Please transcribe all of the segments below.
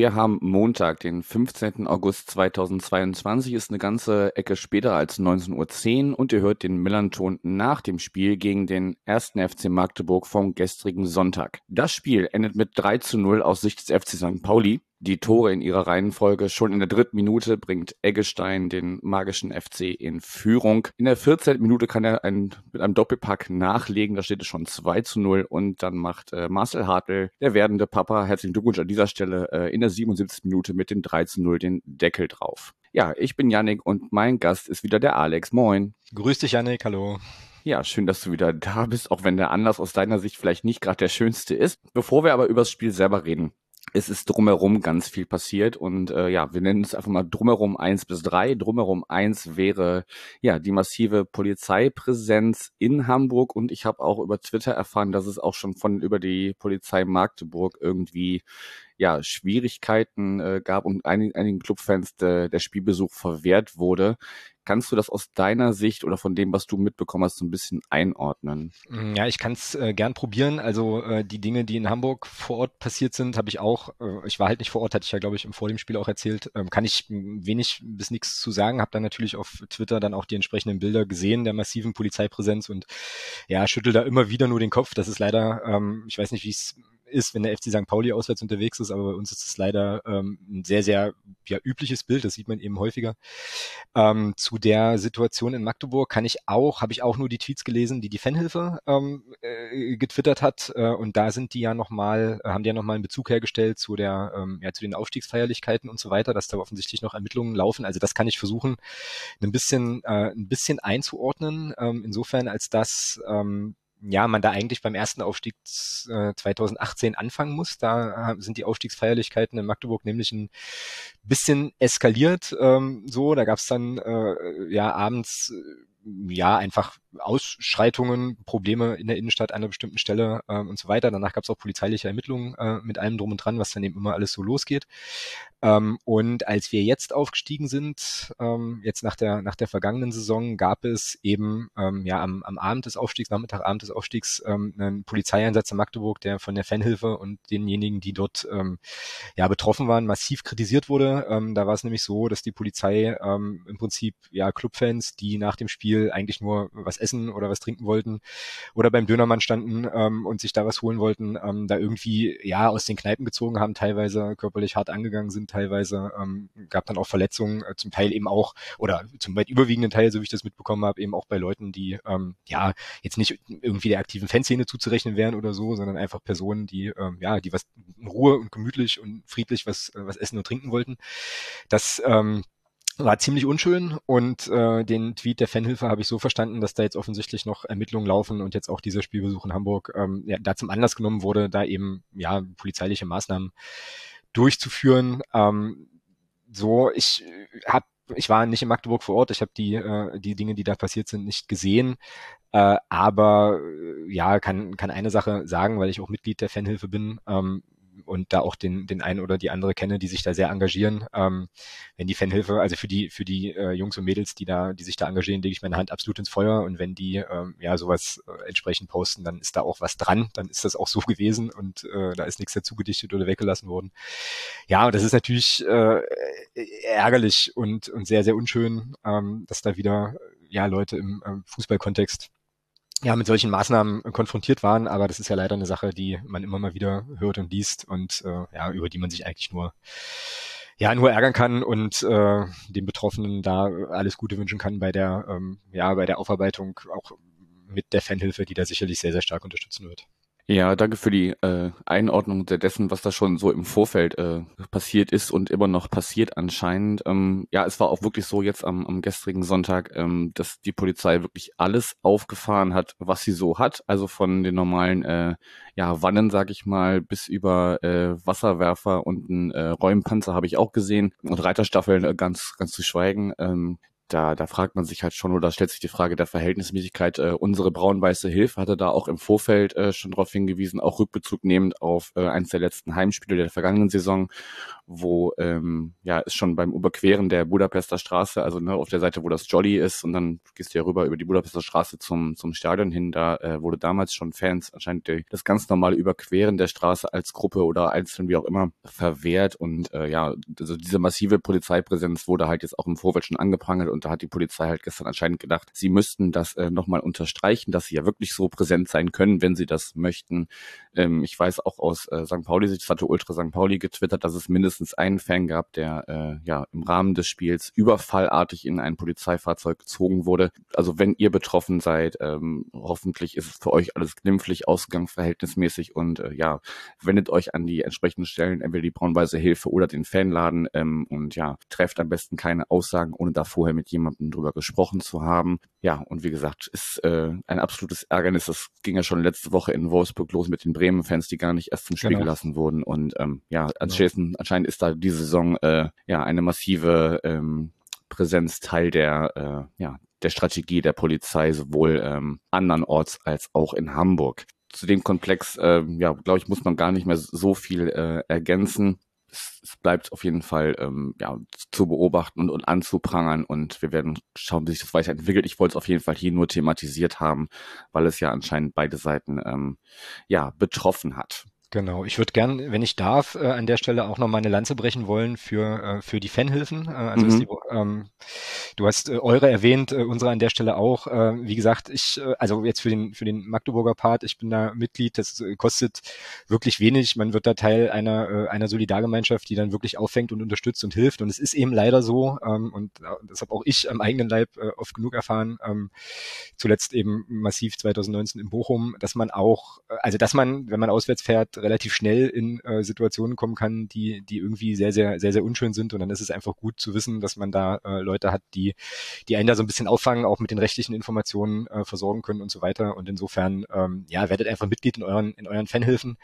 wir haben Montag, den 15. August 2022, ist eine ganze Ecke später als 19.10 Uhr und ihr hört den Millanton nach dem Spiel gegen den 1. FC Magdeburg vom gestrigen Sonntag. Das Spiel endet mit 3 zu 0 aus Sicht des FC St. Pauli die Tore in ihrer Reihenfolge. Schon in der dritten Minute bringt Eggestein den magischen FC in Führung. In der 14. Minute kann er ein, mit einem Doppelpack nachlegen. Da steht es schon 2 zu 0 und dann macht äh, Marcel Hartl, der werdende Papa, herzlichen Glückwunsch an dieser Stelle, äh, in der 77. Minute mit dem 3 zu 0 den Deckel drauf. Ja, ich bin Yannick und mein Gast ist wieder der Alex. Moin. Grüß dich, Yannick. Hallo. Ja, schön, dass du wieder da bist, auch wenn der Anlass aus deiner Sicht vielleicht nicht gerade der schönste ist. Bevor wir aber über das Spiel selber reden, es ist drumherum ganz viel passiert und äh, ja, wir nennen es einfach mal drumherum eins bis drei. Drumherum eins wäre ja die massive Polizeipräsenz in Hamburg und ich habe auch über Twitter erfahren, dass es auch schon von über die Polizei Magdeburg irgendwie ja, Schwierigkeiten äh, gab und einigen, einigen Clubfans de, der Spielbesuch verwehrt wurde. Kannst du das aus deiner Sicht oder von dem, was du mitbekommen hast, so ein bisschen einordnen? Mm, ja, ich kann es äh, gern probieren. Also äh, die Dinge, die in Hamburg vor Ort passiert sind, habe ich auch, äh, ich war halt nicht vor Ort, hatte ich ja, glaube ich, vor dem Spiel auch erzählt, ähm, kann ich wenig bis nichts zu sagen. Habe dann natürlich auf Twitter dann auch die entsprechenden Bilder gesehen der massiven Polizeipräsenz und ja, schüttel da immer wieder nur den Kopf. Das ist leider, ähm, ich weiß nicht, wie es ist, wenn der FC St. Pauli auswärts unterwegs ist, aber bei uns ist es leider ähm, ein sehr, sehr ja, übliches Bild, das sieht man eben häufiger. Ähm, zu der Situation in Magdeburg kann ich auch, habe ich auch nur die Tweets gelesen, die die Fanhilfe ähm, äh, getwittert hat äh, und da sind die ja nochmal, haben die ja nochmal einen Bezug hergestellt zu der, ähm, ja, zu den Aufstiegsfeierlichkeiten und so weiter, dass da offensichtlich noch Ermittlungen laufen. Also das kann ich versuchen, ein bisschen, äh, ein bisschen einzuordnen, ähm, insofern als dass ähm, ja, man da eigentlich beim ersten Aufstieg äh, 2018 anfangen muss. Da sind die Aufstiegsfeierlichkeiten in Magdeburg nämlich ein bisschen eskaliert. Ähm, so, da gab es dann äh, ja abends äh, ja einfach Ausschreitungen, Probleme in der Innenstadt an einer bestimmten Stelle äh, und so weiter. Danach gab es auch polizeiliche Ermittlungen äh, mit allem drum und dran, was dann eben immer alles so losgeht. Ähm, und als wir jetzt aufgestiegen sind, ähm, jetzt nach der nach der vergangenen Saison, gab es eben ähm, ja am, am Abend des Aufstiegs, Nachmittagabend des Aufstiegs, ähm, einen Polizeieinsatz in Magdeburg, der von der Fanhilfe und denjenigen, die dort ähm, ja betroffen waren, massiv kritisiert wurde. Ähm, da war es nämlich so, dass die Polizei ähm, im Prinzip ja Clubfans, die nach dem Spiel eigentlich nur was essen oder was trinken wollten oder beim Dönermann standen ähm, und sich da was holen wollten, ähm, da irgendwie ja aus den Kneipen gezogen haben, teilweise körperlich hart angegangen sind, teilweise ähm, gab dann auch Verletzungen, äh, zum Teil eben auch oder zum weit überwiegenden Teil, so wie ich das mitbekommen habe, eben auch bei Leuten, die ähm, ja jetzt nicht irgendwie der aktiven Fanszene zuzurechnen wären oder so, sondern einfach Personen, die ähm, ja, die was in Ruhe und gemütlich und friedlich was was essen und trinken wollten. Das ähm, war ziemlich unschön und äh, den Tweet der Fanhilfe habe ich so verstanden, dass da jetzt offensichtlich noch Ermittlungen laufen und jetzt auch dieser Spielbesuch in Hamburg ähm, ja, da zum Anlass genommen wurde, da eben ja polizeiliche Maßnahmen durchzuführen. Ähm, so, ich habe ich war nicht in Magdeburg vor Ort, ich habe die, äh, die Dinge, die da passiert sind, nicht gesehen. Äh, aber äh, ja, kann, kann eine Sache sagen, weil ich auch Mitglied der Fanhilfe bin. Ähm, und da auch den, den einen oder die andere kenne, die sich da sehr engagieren. Ähm, wenn die Fanhilfe, also für die, für die äh, Jungs und Mädels, die da, die sich da engagieren, lege ich meine Hand absolut ins Feuer und wenn die ähm, ja sowas äh, entsprechend posten, dann ist da auch was dran, dann ist das auch so gewesen und äh, da ist nichts dazu gedichtet oder weggelassen worden. Ja, und das ist natürlich äh, ärgerlich und, und sehr, sehr unschön, ähm, dass da wieder ja Leute im äh, Fußballkontext ja, mit solchen Maßnahmen konfrontiert waren, aber das ist ja leider eine Sache, die man immer mal wieder hört und liest und äh, ja, über die man sich eigentlich nur ja nur ärgern kann und äh, den Betroffenen da alles Gute wünschen kann bei der ähm, ja bei der Aufarbeitung auch mit der Fanhilfe, die da sicherlich sehr sehr stark unterstützen wird. Ja, danke für die äh, Einordnung dessen, was da schon so im Vorfeld äh, passiert ist und immer noch passiert anscheinend. Ähm, ja, es war auch wirklich so jetzt am, am gestrigen Sonntag, ähm, dass die Polizei wirklich alles aufgefahren hat, was sie so hat. Also von den normalen äh, ja, Wannen, sag ich mal, bis über äh, Wasserwerfer und einen äh, Räumpanzer habe ich auch gesehen und Reiterstaffeln äh, ganz, ganz zu schweigen. Ähm, da, da fragt man sich halt schon oder stellt sich die Frage der Verhältnismäßigkeit. Äh, unsere braun-weiße Hilfe hatte da auch im Vorfeld äh, schon darauf hingewiesen, auch Rückbezug nehmend auf äh, eins der letzten Heimspiele der vergangenen Saison, wo ähm, ja es schon beim Überqueren der Budapester Straße, also ne, auf der Seite, wo das Jolly ist, und dann gehst du ja rüber über die Budapester Straße zum zum Stadion hin. Da äh, wurde damals schon Fans anscheinend die, das ganz normale Überqueren der Straße als Gruppe oder einzeln wie auch immer verwehrt und äh, ja, also diese massive Polizeipräsenz wurde halt jetzt auch im Vorfeld schon angeprangert und da hat die Polizei halt gestern anscheinend gedacht, sie müssten das äh, nochmal unterstreichen, dass sie ja wirklich so präsent sein können, wenn sie das möchten. Ähm, ich weiß auch aus äh, St. Pauli, das hatte Ultra St. Pauli getwittert, dass es mindestens einen Fan gab, der äh, ja im Rahmen des Spiels überfallartig in ein Polizeifahrzeug gezogen wurde. Also wenn ihr betroffen seid, ähm, hoffentlich ist es für euch alles glimpflich ausgegangen, verhältnismäßig und äh, ja, wendet euch an die entsprechenden Stellen, entweder die braunweise Hilfe oder den Fanladen ähm, und ja, trefft am besten keine Aussagen, ohne da vorher mit jemandem drüber gesprochen zu haben. Ja, und wie gesagt, ist äh, ein absolutes Ärgernis. Das ging ja schon letzte Woche in Wolfsburg los mit den Bremen-Fans, die gar nicht erst zum Spiel genau. gelassen wurden. Und ähm, ja, genau. anscheinend ist da diese Saison äh, ja eine massive ähm, Präsenz Teil der äh, ja der Strategie der Polizei sowohl ähm, andernorts als auch in Hamburg. Zu dem Komplex, äh, ja, glaube ich, muss man gar nicht mehr so viel äh, ergänzen es, es bleibt auf jeden Fall ähm, ja, zu beobachten und, und anzuprangern und wir werden schauen, wie sich das weiterentwickelt. Ich wollte es auf jeden Fall hier nur thematisiert haben, weil es ja anscheinend beide Seiten ähm, ja betroffen hat. Genau, ich würde gern, wenn ich darf, äh, an der Stelle auch noch mal eine Lanze brechen wollen für, äh, für die Fanhilfen. Äh, also mhm. die, ähm, du hast äh, eure erwähnt, äh, unsere an der Stelle auch. Äh, wie gesagt, ich, äh, also jetzt für den, für den Magdeburger Part, ich bin da Mitglied, das äh, kostet wirklich wenig. Man wird da Teil einer, äh, einer Solidargemeinschaft, die dann wirklich auffängt und unterstützt und hilft. Und es ist eben leider so, ähm, und das habe auch ich am eigenen Leib äh, oft genug erfahren, ähm, zuletzt eben massiv 2019 in Bochum, dass man auch, äh, also dass man, wenn man auswärts fährt, relativ schnell in äh, Situationen kommen kann, die, die irgendwie sehr, sehr, sehr, sehr unschön sind. Und dann ist es einfach gut zu wissen, dass man da äh, Leute hat, die, die einen da so ein bisschen auffangen, auch mit den rechtlichen Informationen äh, versorgen können und so weiter. Und insofern, ähm, ja, werdet einfach Mitglied in euren, in euren Fanhilfen.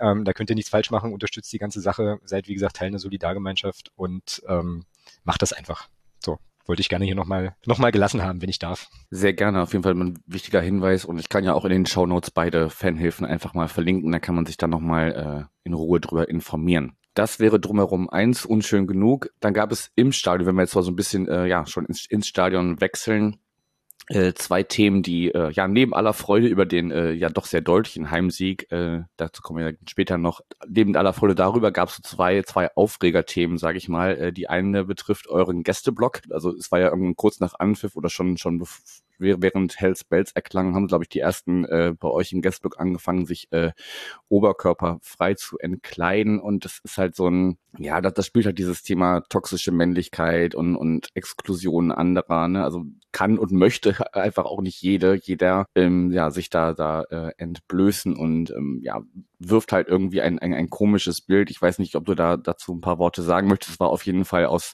Ähm, da könnt ihr nichts falsch machen, unterstützt die ganze Sache, seid wie gesagt Teil einer Solidargemeinschaft und ähm, macht das einfach. So, wollte ich gerne hier nochmal noch mal gelassen haben, wenn ich darf. Sehr gerne, auf jeden Fall ein wichtiger Hinweis und ich kann ja auch in den Show Notes beide Fanhilfen einfach mal verlinken, da kann man sich dann nochmal äh, in Ruhe drüber informieren. Das wäre drumherum eins unschön genug. Dann gab es im Stadion, wenn wir jetzt mal so ein bisschen äh, ja schon ins, ins Stadion wechseln, äh, zwei Themen, die äh, ja neben aller Freude über den äh, ja doch sehr deutlichen Heimsieg, äh, dazu kommen wir später noch, neben aller Freude darüber gab es so zwei zwei Aufregerthemen, sage ich mal. Äh, die eine betrifft euren Gästeblock, also es war ja kurz nach Anpfiff oder schon schon während Hells Bells erklang, haben, glaube ich, die ersten äh, bei euch im Guestbook angefangen, sich äh, oberkörperfrei zu entkleiden. Und das ist halt so ein, ja, das, das spielt halt dieses Thema toxische Männlichkeit und, und Exklusion anderer. Ne? Also kann und möchte einfach auch nicht jede, jeder ähm, ja, sich da, da äh, entblößen und ähm, ja, wirft halt irgendwie ein, ein, ein komisches Bild. Ich weiß nicht, ob du da dazu ein paar Worte sagen möchtest. Es war auf jeden Fall aus,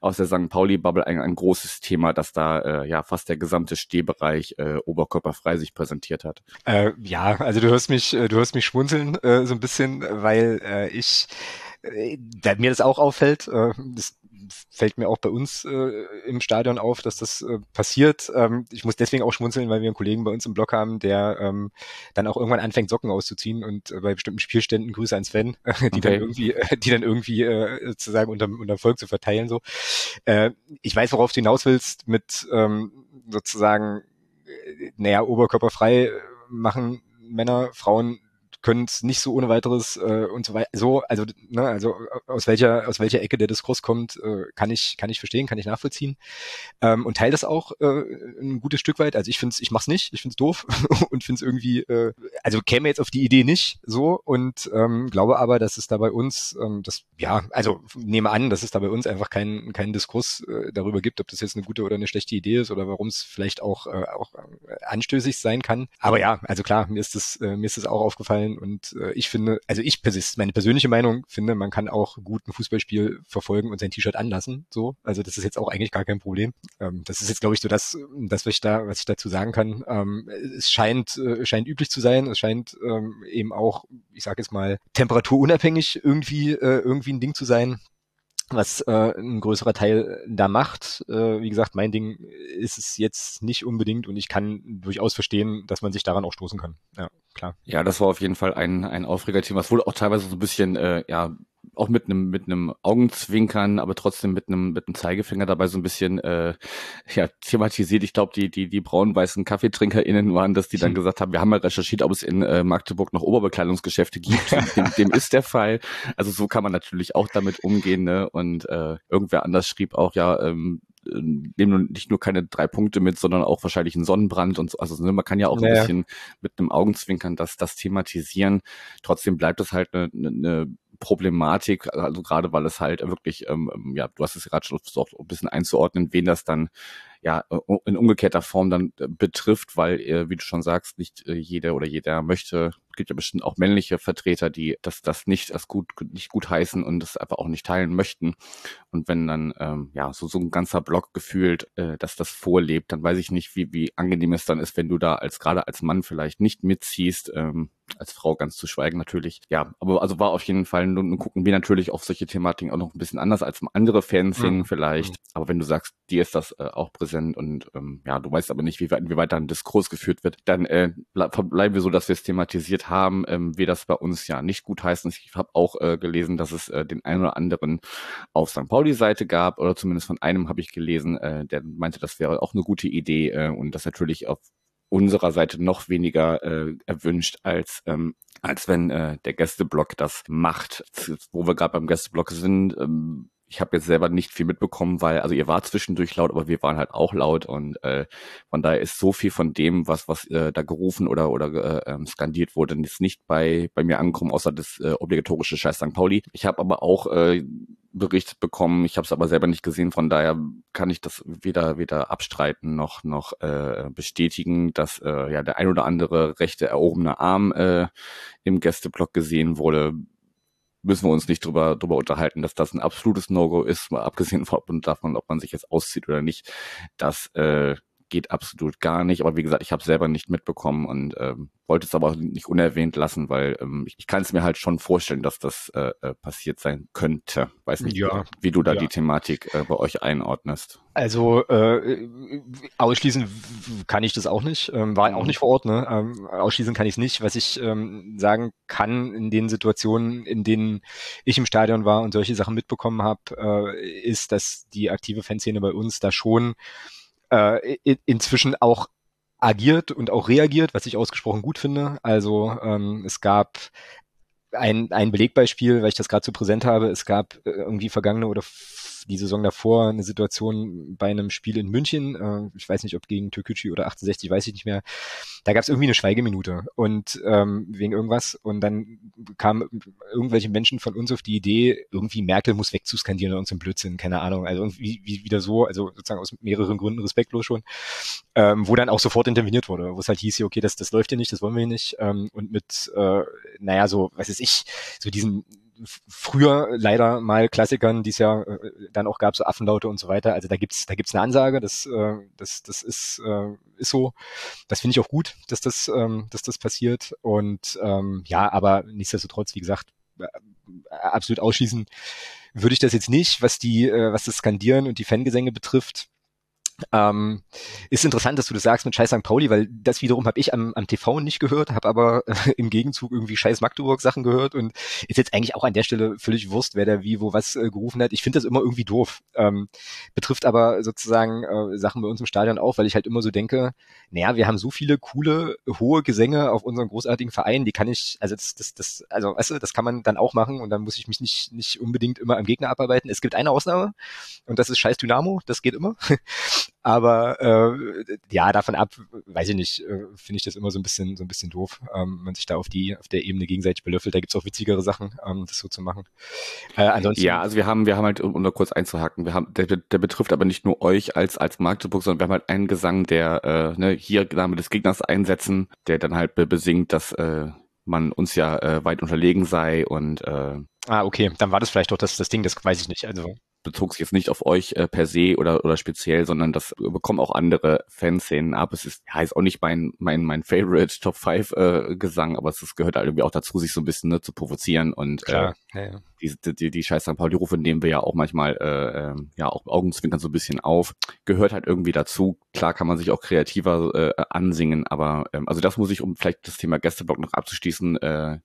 aus der St. Pauli-Bubble ein, ein großes Thema, dass da äh, ja fast der gesamte Stehbereich äh, oberkörperfrei sich präsentiert hat. Äh, ja, also du hörst mich, äh, du hörst mich schmunzeln äh, so ein bisschen, weil äh, ich äh, mir das auch auffällt. Äh, das fällt mir auch bei uns äh, im Stadion auf, dass das äh, passiert. Ähm, ich muss deswegen auch schmunzeln, weil wir einen Kollegen bei uns im Blog haben, der ähm, dann auch irgendwann anfängt, Socken auszuziehen und äh, bei bestimmten Spielständen Grüße an Sven, äh, die okay. dann irgendwie, äh, die dann irgendwie äh, sozusagen unter, unter Volk zu verteilen. So, äh, ich weiß, worauf du hinaus willst mit ähm, sozusagen, äh, naja, oberkörperfrei machen Männer, Frauen können es nicht so ohne weiteres äh, und so weiter. So, also, ne, also aus welcher aus welcher Ecke der Diskurs kommt, äh, kann ich kann ich verstehen, kann ich nachvollziehen ähm, und teile das auch äh, ein gutes Stück weit. Also ich finde ich mach's nicht, ich finde es doof und finde es irgendwie, äh, also käme jetzt auf die Idee nicht so und ähm, glaube aber, dass es da bei uns, ähm, das ja, also nehme an, dass es da bei uns einfach keinen keinen Diskurs äh, darüber gibt, ob das jetzt eine gute oder eine schlechte Idee ist oder warum es vielleicht auch äh, auch äh, anstößig sein kann. Aber ja, also klar, mir ist das äh, mir ist das auch aufgefallen sein. Und äh, ich finde, also ich, meine persönliche Meinung, finde, man kann auch gut ein Fußballspiel verfolgen und sein T-Shirt anlassen. So, also das ist jetzt auch eigentlich gar kein Problem. Ähm, das ist jetzt, glaube ich, so das, das was ich da, was ich dazu sagen kann. Ähm, es scheint, äh, scheint üblich zu sein. Es scheint ähm, eben auch, ich sage jetzt mal, temperaturunabhängig irgendwie, äh, irgendwie ein Ding zu sein. Was äh, ein größerer Teil da macht. Äh, wie gesagt, mein Ding ist es jetzt nicht unbedingt und ich kann durchaus verstehen, dass man sich daran auch stoßen kann. Ja, klar. Ja, das war auf jeden Fall ein, ein Aufregerthema. Es wurde auch teilweise so ein bisschen, äh, ja, auch mit einem mit einem Augenzwinkern, aber trotzdem mit einem mit einem Zeigefinger dabei so ein bisschen äh, ja thematisiert. Ich glaube, die die die braun-weißen Kaffeetrinkerinnen waren, dass die dann hm. gesagt haben, wir haben mal recherchiert, ob es in äh, Magdeburg noch Oberbekleidungsgeschäfte gibt. dem, dem ist der Fall. Also so kann man natürlich auch damit umgehen. Ne? Und äh, irgendwer anders schrieb auch ja. Ähm, nehmen nicht nur keine drei Punkte mit, sondern auch wahrscheinlich einen Sonnenbrand und so. Also ne, man kann ja auch naja. ein bisschen mit einem Augenzwinkern das, das thematisieren. Trotzdem bleibt es halt eine, eine Problematik, also gerade weil es halt wirklich, ähm, ähm ja, du hast es gerade schon versucht, ein bisschen einzuordnen, wen das dann ja in umgekehrter Form dann äh, betrifft, weil, äh, wie du schon sagst, nicht äh, jeder oder jeder möchte gibt ja bestimmt auch männliche Vertreter, die das, das nicht als gut, nicht gut heißen und das einfach auch nicht teilen möchten. Und wenn dann, ähm, ja, so, so ein ganzer Block gefühlt, äh, dass das vorlebt, dann weiß ich nicht, wie, wie angenehm es dann ist, wenn du da als, gerade als Mann vielleicht nicht mitziehst, ähm, als Frau ganz zu schweigen natürlich. Ja, aber also war auf jeden Fall, nun gucken wir natürlich auf solche Thematiken auch noch ein bisschen anders als andere Fernsehen mhm. vielleicht. Aber wenn du sagst, dir ist das äh, auch präsent und ähm, ja, du weißt aber nicht, wie weit, wie weit da ein Diskurs geführt wird, dann äh, bleiben wir so, dass wir es thematisiert haben, ähm, wir das bei uns ja nicht gut heißen. Ich habe auch äh, gelesen, dass es äh, den einen oder anderen auf St. Pauli-Seite gab, oder zumindest von einem habe ich gelesen, äh, der meinte, das wäre auch eine gute Idee äh, und das natürlich auf unserer Seite noch weniger äh, erwünscht als ähm, als wenn äh, der Gästeblock das macht. Wo wir gerade beim Gästeblock sind, ähm, ich habe jetzt selber nicht viel mitbekommen, weil, also ihr wart zwischendurch laut, aber wir waren halt auch laut und äh, von daher ist so viel von dem, was, was äh, da gerufen oder oder äh, ähm, skandiert wurde, jetzt nicht bei, bei mir angekommen, außer das äh, obligatorische Scheiß St. Pauli. Ich habe aber auch äh, berichtet bekommen, ich habe es aber selber nicht gesehen, von daher kann ich das weder weder abstreiten noch noch äh, bestätigen, dass äh, ja der ein oder andere rechte erhobene Arm äh, im Gästeblock gesehen wurde müssen wir uns nicht drüber, drüber unterhalten, dass das ein absolutes No-Go ist, mal abgesehen davon, ob man sich jetzt auszieht oder nicht. Das äh, geht absolut gar nicht. Aber wie gesagt, ich habe selber nicht mitbekommen und ähm, wollte es aber nicht unerwähnt lassen, weil ähm, ich, ich kann es mir halt schon vorstellen, dass das äh, äh, passiert sein könnte. Weiß nicht, ja, wie du da ja. die Thematik äh, bei euch einordnest. Also äh, ausschließen kann ich das auch nicht. Ähm, war auch mhm. nicht vor Ort. Ne? Ähm, ausschließen kann ich es nicht. Was ich ähm, sagen kann in den Situationen, in denen ich im Stadion war und solche Sachen mitbekommen habe, äh, ist, dass die aktive Fanszene bei uns da schon äh, inzwischen auch agiert und auch reagiert, was ich ausgesprochen gut finde. Also ähm, es gab ein, ein Belegbeispiel, weil ich das gerade so präsent habe. Es gab äh, irgendwie vergangene oder die Saison davor eine Situation bei einem Spiel in München, äh, ich weiß nicht, ob gegen Türkgücü oder 68, weiß ich nicht mehr, da gab es irgendwie eine Schweigeminute und ähm, wegen irgendwas und dann kamen irgendwelche Menschen von uns auf die Idee, irgendwie Merkel muss wegzuskandieren oder uns im Blödsinn, keine Ahnung, also irgendwie wie, wieder so, also sozusagen aus mehreren Gründen respektlos schon, ähm, wo dann auch sofort interveniert wurde, wo es halt hieß, okay, das, das läuft hier nicht, das wollen wir hier nicht ähm, und mit, äh, naja, so, was ist ich, so diesen früher leider mal Klassikern, die es ja äh, dann auch gab, so Affenlaute und so weiter. Also da gibt's da gibt's eine Ansage, das äh, das das ist äh, ist so. Das finde ich auch gut, dass das ähm, dass das passiert und ähm, ja, aber nichtsdestotrotz, wie gesagt, äh, absolut ausschließen würde ich das jetzt nicht, was die äh, was das Skandieren und die Fangesänge betrifft. Ähm, ist interessant, dass du das sagst mit Scheiß St. Pauli, weil das wiederum habe ich am, am TV nicht gehört, habe aber äh, im Gegenzug irgendwie Scheiß Magdeburg Sachen gehört und ist jetzt eigentlich auch an der Stelle völlig Wurst, wer da wie wo was äh, gerufen hat. Ich finde das immer irgendwie doof. Ähm, betrifft aber sozusagen äh, Sachen bei uns im Stadion auch, weil ich halt immer so denke, naja, wir haben so viele coole, hohe Gesänge auf unseren großartigen Verein, die kann ich, also das, das, das, also weißt du, das kann man dann auch machen und dann muss ich mich nicht, nicht unbedingt immer am Gegner abarbeiten. Es gibt eine Ausnahme und das ist Scheiß Dynamo, das geht immer. Aber äh, ja, davon ab, weiß ich nicht, äh, finde ich das immer so ein bisschen so ein bisschen doof, ähm, man sich da auf die auf der Ebene gegenseitig belöffelt. Da gibt's auch witzigere Sachen, ähm, das so zu machen. Äh, ansonsten, ja, also wir haben wir haben halt um, um da kurz einzuhaken, wir haben der, der betrifft aber nicht nur euch als als Magdeburg, sondern wir haben halt einen Gesang, der äh, ne, hier Name des Gegners einsetzen, der dann halt besingt, dass äh, man uns ja äh, weit unterlegen sei und äh, Ah, okay, dann war das vielleicht doch das, das Ding, das weiß ich nicht. Also bezog sich jetzt nicht auf euch äh, per se oder, oder speziell, sondern das bekommen auch andere Fanszenen ab. Es ist, ist auch nicht mein, mein, mein Favorite Top 5 äh, Gesang, aber es gehört halt irgendwie auch dazu, sich so ein bisschen ne, zu provozieren und Klar, äh, ja, ja. Die, die, die scheiß St. Pauli-Rufe nehmen wir ja auch manchmal äh, äh, ja auch Augenzwinkern so ein bisschen auf. Gehört halt irgendwie dazu. Klar kann man sich auch kreativer äh, ansingen, aber ähm, also das muss ich, um vielleicht das Thema Gästeblock noch abzuschließen, äh,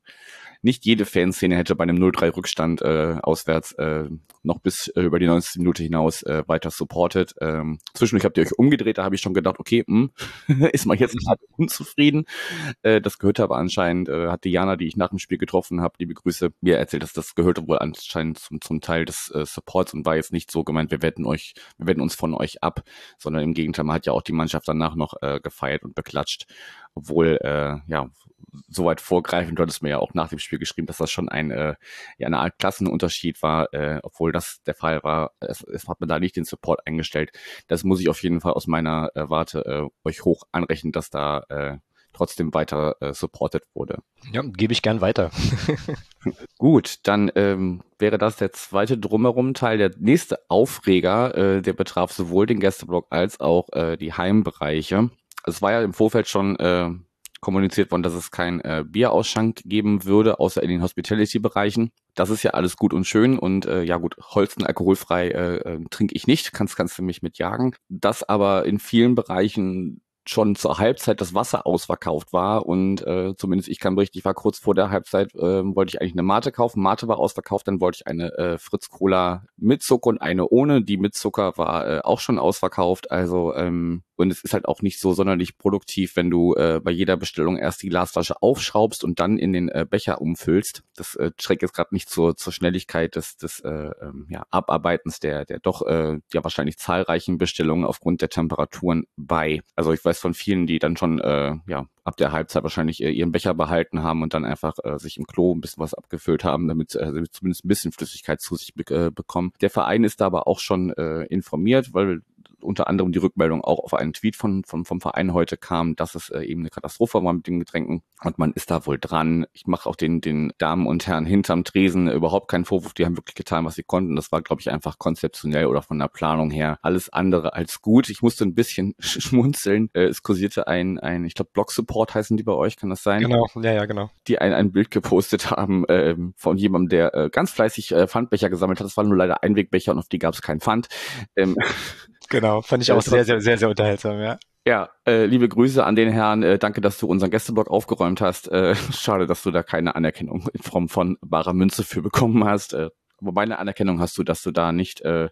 nicht jede Fanszene hätte bei einem 0-3 Rückstand äh, auswärts äh, noch bis äh, über die 90 Minute hinaus äh, weiter supportet. Ähm, zwischendurch habt ihr euch umgedreht, da habe ich schon gedacht, okay, mh, hm, ist man jetzt gerade unzufrieden. Äh, das gehörte aber anscheinend, äh, hat Diana, die ich nach dem Spiel getroffen habe, liebe Grüße, mir erzählt, dass das gehörte wohl anscheinend zum, zum Teil des äh, Supports und war jetzt nicht so gemeint, wir wetten euch, wir wetten uns von euch ab, sondern im Gegenteil, man hat ja auch die Mannschaft danach noch äh, gefeiert und beklatscht obwohl, äh, ja, soweit vorgreifend, du hattest mir ja auch nach dem Spiel geschrieben, dass das schon ein, äh, ja, eine Art Klassenunterschied war, äh, obwohl das der Fall war. Es, es hat man da nicht den Support eingestellt. Das muss ich auf jeden Fall aus meiner äh, Warte äh, euch hoch anrechnen, dass da äh, trotzdem weiter äh, supported wurde. Ja, gebe ich gern weiter. Gut, dann ähm, wäre das der zweite Drumherum-Teil. Der nächste Aufreger, äh, der betraf sowohl den Gästeblock als auch äh, die Heimbereiche. Es war ja im Vorfeld schon äh, kommuniziert worden, dass es kein äh, Bierausschank geben würde, außer in den Hospitality-Bereichen. Das ist ja alles gut und schön und äh, ja gut, Holsten alkoholfrei äh, äh, trinke ich nicht, kannst, kannst du mich mit jagen. Das aber in vielen Bereichen schon zur Halbzeit das Wasser ausverkauft war und äh, zumindest ich kann berichten, ich war kurz vor der Halbzeit, äh, wollte ich eigentlich eine Mate kaufen. Mate war ausverkauft, dann wollte ich eine äh, Fritz Cola mit Zucker und eine ohne. Die mit Zucker war äh, auch schon ausverkauft. Also ähm, und es ist halt auch nicht so sonderlich produktiv, wenn du äh, bei jeder Bestellung erst die Glasflasche aufschraubst und dann in den äh, Becher umfüllst. Das äh, trägt jetzt gerade nicht zur, zur Schnelligkeit des, des äh, ähm, ja, Abarbeitens der, der doch äh, ja wahrscheinlich zahlreichen Bestellungen aufgrund der Temperaturen bei. Also ich weiß von vielen, die dann schon äh, ja ab der Halbzeit wahrscheinlich äh, ihren Becher behalten haben und dann einfach äh, sich im Klo ein bisschen was abgefüllt haben, damit äh, zumindest ein bisschen Flüssigkeit zu sich be äh, bekommen. Der Verein ist da aber auch schon äh, informiert, weil unter anderem die Rückmeldung auch auf einen Tweet von, von, vom Verein heute kam, dass es äh, eben eine Katastrophe war mit den Getränken und man ist da wohl dran. Ich mache auch den, den Damen und Herren hinterm Tresen überhaupt keinen Vorwurf, die haben wirklich getan, was sie konnten. Das war, glaube ich, einfach konzeptionell oder von der Planung her alles andere als gut. Ich musste ein bisschen schmunzeln. Äh, es kursierte ein, ein ich glaube, Blog-Support heißen die bei euch, kann das sein? Genau, ja, ja, genau. Die ein, ein Bild gepostet haben äh, von jemandem, der äh, ganz fleißig äh, Pfandbecher gesammelt hat. Das war nur leider Einwegbecher und auf die gab es keinen Pfand. Ähm, Genau, fand ich auch sehr, sehr, sehr, sehr unterhaltsam, ja. Ja, äh, liebe Grüße an den Herrn. Äh, danke, dass du unseren Gästeblock aufgeräumt hast. Äh, schade, dass du da keine Anerkennung in Form von barer Münze für bekommen hast. Äh, aber meine Anerkennung hast du, dass du da nicht, äh,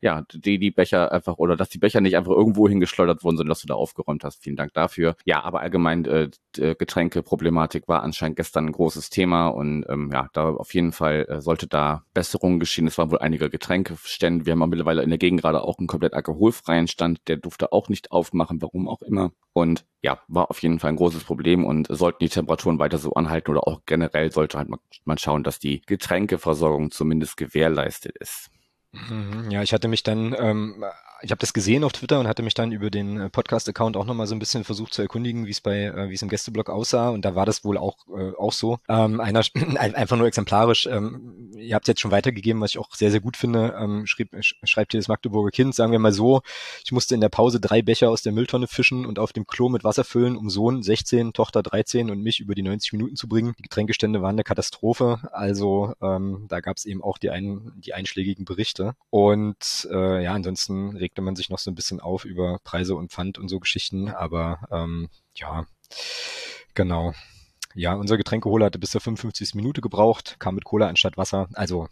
ja, die, die Becher einfach, oder dass die Becher nicht einfach irgendwo hingeschleudert wurden, sondern dass du da aufgeräumt hast. Vielen Dank dafür. Ja, aber allgemein, äh, Getränkeproblematik war anscheinend gestern ein großes Thema und ähm, ja, da auf jeden Fall äh, sollte da Besserungen geschehen. Es waren wohl einige Getränkestände. Wir haben mittlerweile in der Gegend gerade auch einen komplett alkoholfreien Stand. Der durfte auch nicht aufmachen, warum auch immer. Und ja, war auf jeden Fall ein großes Problem und sollten die Temperaturen weiter so anhalten oder auch generell sollte halt man schauen, dass die Getränkeversorgung zumindest gewährleistet ist. Mhm, ja, ich hatte mich dann ähm, ich habe das gesehen auf Twitter und hatte mich dann über den äh, Podcast-Account auch nochmal so ein bisschen versucht zu erkundigen, wie es bei, äh, wie es im Gästeblog aussah. Und da war das wohl auch, äh, auch so. Ähm, einer einfach nur exemplarisch. Ähm, ihr habt jetzt schon weitergegeben, was ich auch sehr, sehr gut finde. Ähm, schrieb, schreibt hier das Magdeburger Kind, sagen wir mal so, ich musste in der Pause drei Becher aus der Mülltonne fischen und auf dem Klo mit Wasser füllen, um Sohn 16, Tochter 13 und mich über die 90 Minuten zu bringen. Die Getränkestände waren eine Katastrophe. Also ähm, da gab es eben auch die, ein, die einschlägigen Berichte. Und äh, ja, ansonsten regte man sich noch so ein bisschen auf über Preise und Pfand und so Geschichten, aber ähm, ja, genau. Ja, unser Getränkeholer hatte bis zur 55. Minute gebraucht, kam mit Cola anstatt Wasser. Also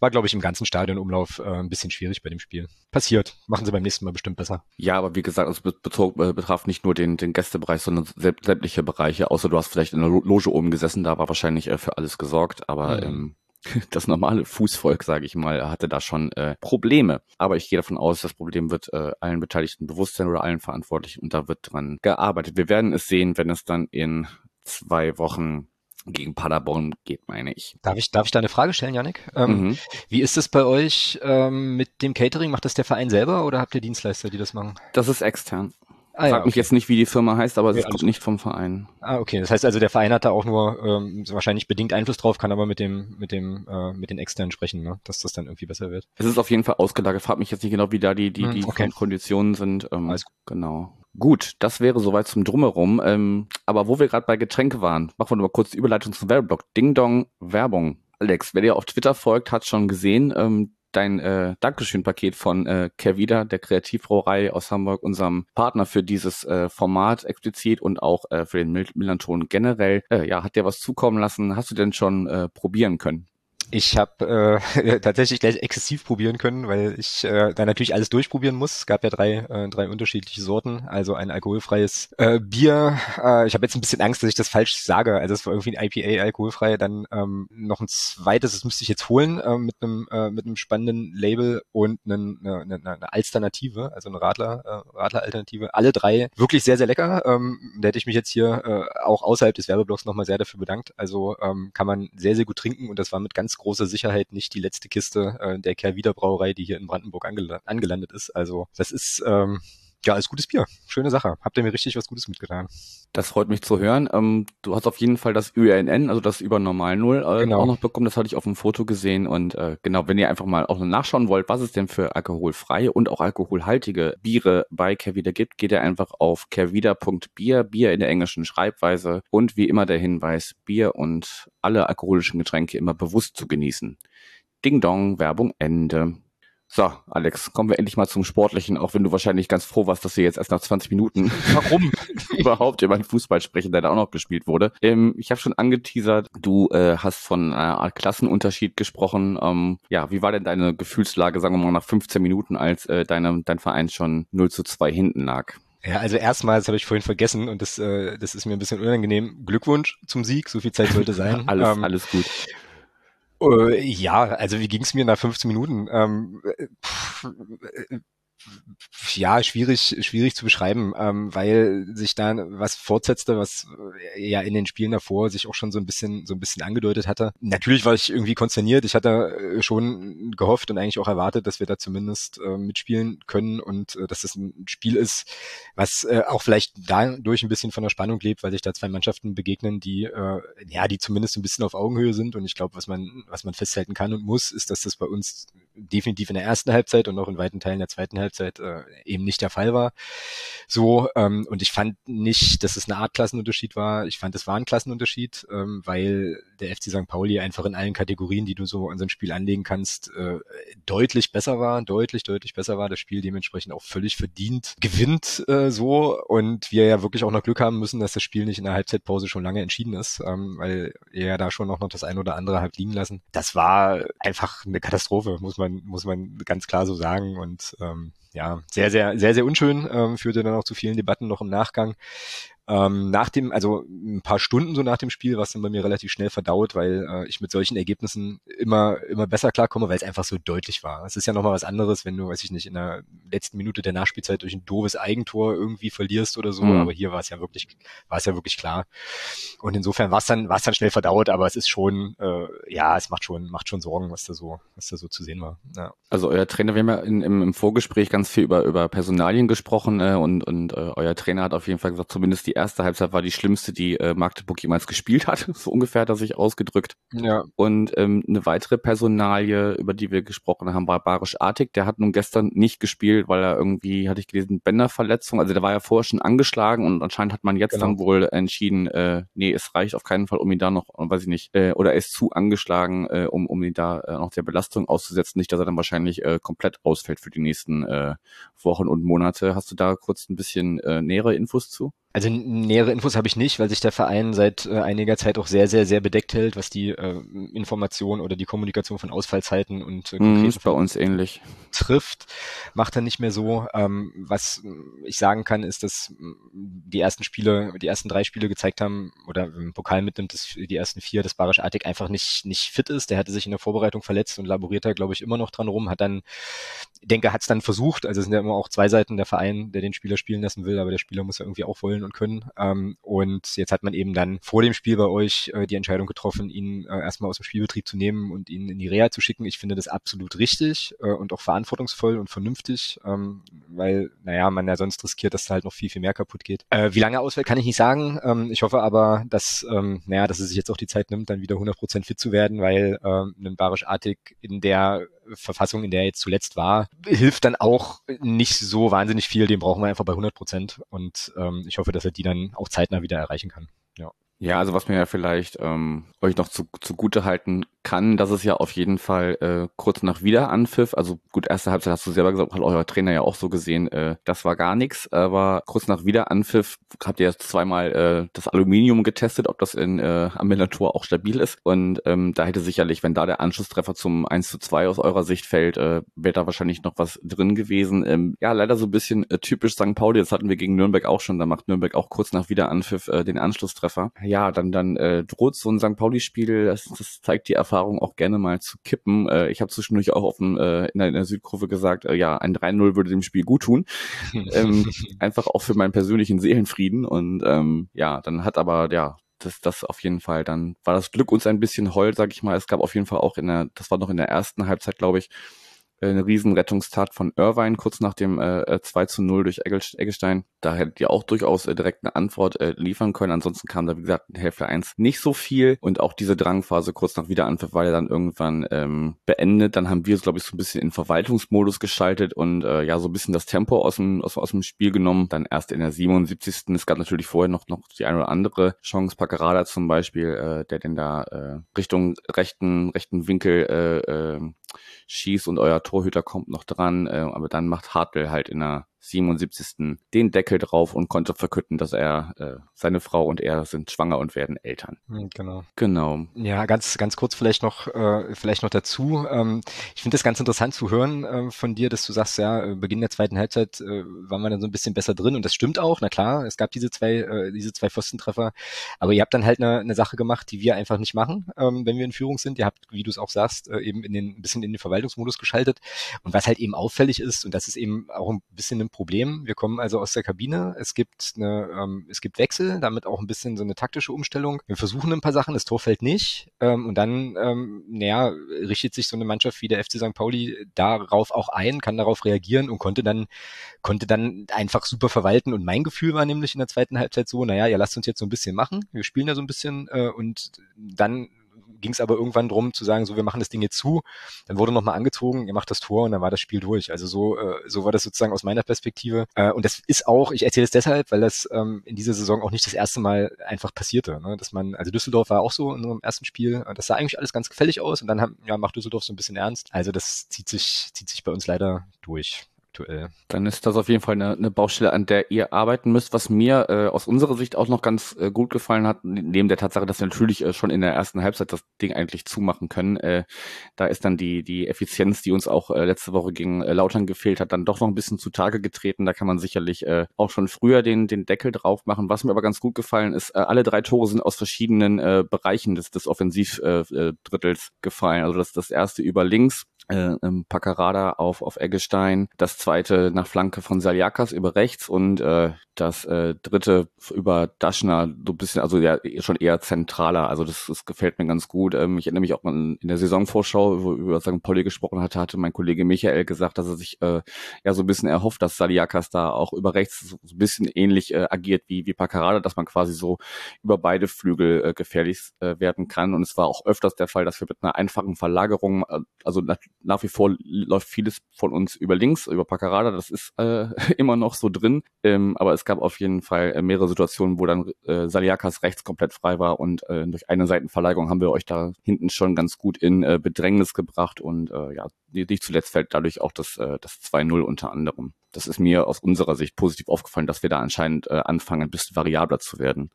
war, glaube ich, im ganzen Stadionumlauf äh, ein bisschen schwierig bei dem Spiel. Passiert. Machen sie beim nächsten Mal bestimmt besser. Ja, aber wie gesagt, es betrug, äh, betraf nicht nur den, den Gästebereich, sondern sämtliche Bereiche. Außer du hast vielleicht in der Loge oben gesessen, da war wahrscheinlich äh, für alles gesorgt. Aber mhm. ähm, das normale Fußvolk, sage ich mal, hatte da schon äh, Probleme. Aber ich gehe davon aus, das Problem wird äh, allen Beteiligten bewusst sein oder allen Verantwortlichen und da wird dran gearbeitet. Wir werden es sehen, wenn es dann in zwei Wochen gegen Paderborn geht, meine ich. Darf ich, darf ich da eine Frage stellen, Janik? Ähm, mhm. Wie ist es bei euch ähm, mit dem Catering? Macht das der Verein selber oder habt ihr Dienstleister, die das machen? Das ist extern. Ah, Frag ja, mich jetzt nicht, wie die Firma heißt, aber es ja, kommt nicht vom Verein. Ah, okay. Das heißt also, der Verein hat da auch nur ähm, wahrscheinlich bedingt Einfluss drauf, kann aber mit dem, mit dem, äh, mit den externen sprechen, ne? dass das dann irgendwie besser wird. Es ist auf jeden Fall ausgelagert. Frag mich jetzt nicht genau, wie da die, die, hm, die okay. Konditionen sind. Ähm, Alles genau. Gut, das wäre soweit zum Drumherum. Ähm, aber wo wir gerade bei Getränke waren, machen wir noch mal kurz die Überleitung zum Werbeblock. Ding Dong Werbung. Alex, wer dir auf Twitter folgt, hat schon gesehen, ähm, dein äh, Dankeschön-Paket von äh, Kervida, der Kreativbrauerei aus Hamburg, unserem Partner für dieses äh, Format explizit und auch äh, für den Mil Millanton generell. Äh, ja, hat dir was zukommen lassen? Hast du denn schon äh, probieren können? Ich habe äh, tatsächlich gleich exzessiv probieren können, weil ich äh, da natürlich alles durchprobieren muss. Es gab ja drei, äh, drei unterschiedliche Sorten, also ein alkoholfreies äh, Bier. Äh, ich habe jetzt ein bisschen Angst, dass ich das falsch sage. Also es war irgendwie ein IPA alkoholfrei, dann ähm, noch ein zweites, das müsste ich jetzt holen äh, mit einem äh, mit einem spannenden Label und eine, eine, eine Alternative, also eine Radler äh, Radler Alternative. Alle drei wirklich sehr sehr lecker. Ähm, da hätte ich mich jetzt hier äh, auch außerhalb des Werbeblocks nochmal sehr dafür bedankt. Also ähm, kann man sehr sehr gut trinken und das war mit ganz großer Sicherheit nicht die letzte Kiste äh, der Kerwider Brauerei, die hier in Brandenburg angel angelandet ist. Also das ist ähm, ja, ist gutes Bier. Schöne Sache. Habt ihr mir richtig was Gutes mitgetan. Das freut mich zu hören. Ähm, du hast auf jeden Fall das ÜNN, also das über Normal Null, äh, genau. auch noch bekommen. Das hatte ich auf dem Foto gesehen. Und äh, genau, wenn ihr einfach mal auch nachschauen wollt, was es denn für alkoholfreie und auch alkoholhaltige Biere bei Kervida gibt, geht ihr einfach auf kervida.bier, Bier in der englischen Schreibweise. Und wie immer der Hinweis, Bier und alle alkoholischen Getränke immer bewusst zu genießen. Ding Dong, Werbung Ende. So, Alex, kommen wir endlich mal zum Sportlichen, auch wenn du wahrscheinlich ganz froh warst, dass wir jetzt erst nach 20 Minuten Warum? überhaupt über den Fußball sprechen, der da auch noch gespielt wurde. Ähm, ich habe schon angeteasert, du äh, hast von einer Art Klassenunterschied gesprochen. Ähm, ja, wie war denn deine Gefühlslage, sagen wir mal, nach 15 Minuten, als äh, deine, dein Verein schon 0 zu 2 hinten lag? Ja, also erstmal, das habe ich vorhin vergessen und das, äh, das ist mir ein bisschen unangenehm. Glückwunsch zum Sieg, so viel Zeit sollte sein. alles, ähm, alles gut. Äh, ja, also wie ging es mir nach 15 Minuten? Ähm, pff, äh, ja, schwierig, schwierig zu beschreiben, ähm, weil sich da was fortsetzte, was ja in den Spielen davor sich auch schon so ein bisschen, so ein bisschen angedeutet hatte. Natürlich war ich irgendwie konsterniert. Ich hatte äh, schon gehofft und eigentlich auch erwartet, dass wir da zumindest äh, mitspielen können und äh, dass das ein Spiel ist, was äh, auch vielleicht dadurch ein bisschen von der Spannung lebt, weil sich da zwei Mannschaften begegnen, die äh, ja, die zumindest ein bisschen auf Augenhöhe sind. Und ich glaube, was man, was man festhalten kann und muss, ist, dass das bei uns definitiv in der ersten Halbzeit und auch in weiten Teilen der zweiten Halbzeit äh, eben nicht der Fall war. So, ähm, und ich fand nicht, dass es eine Art Klassenunterschied war. Ich fand, es war ein Klassenunterschied, ähm, weil der FC St. Pauli einfach in allen Kategorien, die du so an so ein Spiel anlegen kannst, äh, deutlich besser war, deutlich, deutlich besser war. Das Spiel dementsprechend auch völlig verdient gewinnt äh, so und wir ja wirklich auch noch Glück haben müssen, dass das Spiel nicht in der Halbzeitpause schon lange entschieden ist, ähm, weil er ja da schon noch, noch das ein oder andere hat liegen lassen. Das war einfach eine Katastrophe, muss man, muss man ganz klar so sagen und ähm, ja, sehr, sehr, sehr, sehr unschön, ähm, führte dann auch zu vielen Debatten noch im Nachgang. Ähm, nach dem, also ein paar Stunden so nach dem Spiel war es dann bei mir relativ schnell verdaut, weil äh, ich mit solchen Ergebnissen immer, immer besser klarkomme, weil es einfach so deutlich war. Es ist ja nochmal was anderes, wenn du, weiß ich nicht, in der letzten Minute der Nachspielzeit durch ein doofes Eigentor irgendwie verlierst oder so, mhm. aber hier war es ja wirklich, war es ja wirklich klar. Und insofern war es dann, war es dann schnell verdaut, aber es ist schon, äh, ja, es macht schon, macht schon Sorgen, was da so, was da so zu sehen war. Ja. Also euer Trainer, wir haben ja in, im, im Vorgespräch ganz viel über, über Personalien gesprochen äh, und, und äh, euer Trainer hat auf jeden Fall gesagt, zumindest die erste Halbzeit war die schlimmste, die äh, Magdeburg jemals gespielt hat. So ungefähr hat er sich ausgedrückt. Ja. Und ähm, eine weitere Personalie, über die wir gesprochen haben, war Barisch Artig. Der hat nun gestern nicht gespielt, weil er irgendwie, hatte ich gelesen, Bänderverletzung. Also der war ja vorher schon angeschlagen und anscheinend hat man jetzt genau. dann wohl entschieden, äh, nee, es reicht auf keinen Fall, um ihn da noch, weiß ich nicht, äh, oder er ist zu angeschlagen, äh, um, um ihn da äh, noch der Belastung auszusetzen. Nicht, dass er dann wahrscheinlich äh, komplett ausfällt für die nächsten äh, Wochen und Monate. Hast du da kurz ein bisschen äh, nähere Infos zu? Also nähere Infos habe ich nicht, weil sich der Verein seit äh, einiger Zeit auch sehr, sehr, sehr bedeckt hält, was die äh, Information oder die Kommunikation von Ausfallzeiten und äh, mm, ist bei uns ähnlich trifft, macht er nicht mehr so. Ähm, was ich sagen kann, ist, dass die ersten Spiele, die ersten drei Spiele gezeigt haben, oder im Pokal mitnimmt, dass die ersten vier, dass Barisch Artig einfach nicht, nicht fit ist. Der hatte sich in der Vorbereitung verletzt und laboriert da, glaube ich, immer noch dran rum, hat dann, denke, hat es dann versucht, also es sind ja immer auch zwei Seiten der Verein, der den Spieler spielen lassen will, aber der Spieler muss ja irgendwie auch wollen, wollen und können. Ähm, und jetzt hat man eben dann vor dem Spiel bei euch äh, die Entscheidung getroffen, ihn äh, erstmal aus dem Spielbetrieb zu nehmen und ihn in die Reha zu schicken. Ich finde das absolut richtig äh, und auch verantwortungsvoll und vernünftig, ähm, weil, naja, man ja sonst riskiert, dass da halt noch viel, viel mehr kaputt geht. Äh, wie lange ausfällt, kann ich nicht sagen. Ähm, ich hoffe aber, dass, ähm, naja, dass er sich jetzt auch die Zeit nimmt, dann wieder 100% fit zu werden, weil ähm, ein Barisch Artig in der Verfassung, in der er jetzt zuletzt war, hilft dann auch nicht so wahnsinnig viel. Den brauchen wir einfach bei 100 Prozent. Und ähm, ich hoffe, dass er die dann auch zeitnah wieder erreichen kann. Ja. Ja, also was mir ja vielleicht ähm, euch noch zu, zugute halten kann, dass es ja auf jeden Fall äh, kurz nach Wiederanpfiff, also gut, erste Halbzeit hast du selber gesagt, hat euer Trainer ja auch so gesehen, äh, das war gar nichts, aber kurz nach Wiederanpfiff habt ihr zweimal äh, das Aluminium getestet, ob das in äh, am Millantor auch stabil ist und ähm, da hätte sicherlich, wenn da der Anschlusstreffer zum 1 zu 2 aus eurer Sicht fällt, äh, wäre da wahrscheinlich noch was drin gewesen. Ähm, ja, leider so ein bisschen äh, typisch St. Pauli, das hatten wir gegen Nürnberg auch schon, da macht Nürnberg auch kurz nach Wiederanpfiff äh, den Anschlusstreffer ja, dann, dann äh, droht so ein St. Pauli-Spiel, das, das zeigt die Erfahrung auch gerne mal zu kippen. Äh, ich habe zwischendurch auch auf dem, äh, in, der, in der Südkurve gesagt, äh, ja, ein 3-0 würde dem Spiel gut tun. ähm, einfach auch für meinen persönlichen Seelenfrieden. Und ähm, ja, dann hat aber, ja, das, das auf jeden Fall, dann war das Glück uns ein bisschen heul, sag ich mal. Es gab auf jeden Fall auch in der, das war noch in der ersten Halbzeit, glaube ich, eine Riesenrettungstat von Irvine kurz nach dem äh, 2 äh, zu 0 durch Eggestein. Da hättet ihr auch durchaus äh, direkt eine Antwort äh, liefern können. Ansonsten kam da, wie gesagt, in Hälfte 1 nicht so viel. Und auch diese Drangphase kurz nach Wiederanpfiff war ja dann irgendwann ähm, beendet. Dann haben wir es, glaube ich, so ein bisschen in Verwaltungsmodus geschaltet und äh, ja, so ein bisschen das Tempo aus dem, aus, aus dem Spiel genommen. Dann erst in der 77. Es gab natürlich vorher noch, noch die eine oder andere Chance. Packerada zum Beispiel, äh, der denn da äh, Richtung rechten, rechten Winkel äh, äh, schießt und euer Torhüter kommt noch dran, äh, aber dann macht Hartwell halt in der 77. den Deckel drauf und konnte verkünden, dass er, äh, seine Frau und er sind schwanger und werden Eltern. Hm, genau. Genau. Ja, ganz, ganz kurz vielleicht noch, äh, vielleicht noch dazu. Ähm, ich finde es ganz interessant zu hören äh, von dir, dass du sagst, ja, äh, Beginn der zweiten Halbzeit äh, waren wir dann so ein bisschen besser drin und das stimmt auch. Na klar, es gab diese zwei, äh, diese zwei Pfostentreffer, aber ihr habt dann halt eine, eine Sache gemacht, die wir einfach nicht machen, ähm, wenn wir in Führung sind. Ihr habt, wie du es auch sagst, äh, eben in den, ein bisschen in den Verwaltungsmodus geschaltet und was halt eben auffällig ist und das ist eben auch ein bisschen ein Problem. Wir kommen also aus der Kabine. Es gibt eine, ähm, es gibt Wechsel, damit auch ein bisschen so eine taktische Umstellung. Wir versuchen ein paar Sachen, das Tor fällt nicht. Ähm, und dann, ähm, naja, richtet sich so eine Mannschaft wie der FC St. Pauli darauf auch ein, kann darauf reagieren und konnte dann, konnte dann einfach super verwalten. Und mein Gefühl war nämlich in der zweiten Halbzeit so, naja, ihr lasst uns jetzt so ein bisschen machen. Wir spielen ja so ein bisschen äh, und dann ging es aber irgendwann drum zu sagen, so wir machen das Ding jetzt zu. Dann wurde nochmal angezogen, ihr macht das Tor und dann war das Spiel durch. Also so, äh, so war das sozusagen aus meiner Perspektive. Äh, und das ist auch, ich erzähle es deshalb, weil das ähm, in dieser Saison auch nicht das erste Mal einfach passierte. Ne? Dass man, also Düsseldorf war auch so in unserem ersten Spiel, das sah eigentlich alles ganz gefällig aus und dann haben, ja, macht Düsseldorf so ein bisschen ernst. Also das zieht sich, zieht sich bei uns leider durch aktuell. Dann ist das auf jeden Fall eine, eine Baustelle, an der ihr arbeiten müsst. Was mir äh, aus unserer Sicht auch noch ganz äh, gut gefallen hat, neben der Tatsache, dass wir natürlich äh, schon in der ersten Halbzeit das Ding eigentlich zumachen können, äh, da ist dann die, die Effizienz, die uns auch äh, letzte Woche gegen äh, Lautern gefehlt hat, dann doch noch ein bisschen zutage getreten. Da kann man sicherlich äh, auch schon früher den, den Deckel drauf machen. Was mir aber ganz gut gefallen ist, äh, alle drei Tore sind aus verschiedenen äh, Bereichen des, des Offensivdrittels äh, äh, gefallen. Also das, das erste über links, äh, Paccarada auf, auf Eggestein, das zweite nach Flanke von Saliakas über rechts und äh, das äh, dritte über Daschner so ein bisschen, also ja schon eher zentraler. Also das, das gefällt mir ganz gut. Ähm, ich erinnere mich auch mal in der Saisonvorschau, wo über St. Pauli gesprochen hatte, hatte mein Kollege Michael gesagt, dass er sich äh, ja so ein bisschen erhofft, dass Saliakas da auch über rechts so, ein bisschen ähnlich äh, agiert wie, wie Paccarada, dass man quasi so über beide Flügel äh, gefährlich äh, werden kann. Und es war auch öfters der Fall, dass wir mit einer einfachen Verlagerung, äh, also nach, nach wie vor läuft vieles von uns über links, über Paccarada, das ist äh, immer noch so drin. Ähm, aber es gab auf jeden Fall äh, mehrere Situationen, wo dann äh, Saliakas rechts komplett frei war und äh, durch eine Seitenverleihung haben wir euch da hinten schon ganz gut in äh, Bedrängnis gebracht und äh, ja, nicht zuletzt fällt dadurch auch das, äh, das 2-0 unter anderem. Das ist mir aus unserer Sicht positiv aufgefallen, dass wir da anscheinend äh, anfangen, ein bisschen variabler zu werden.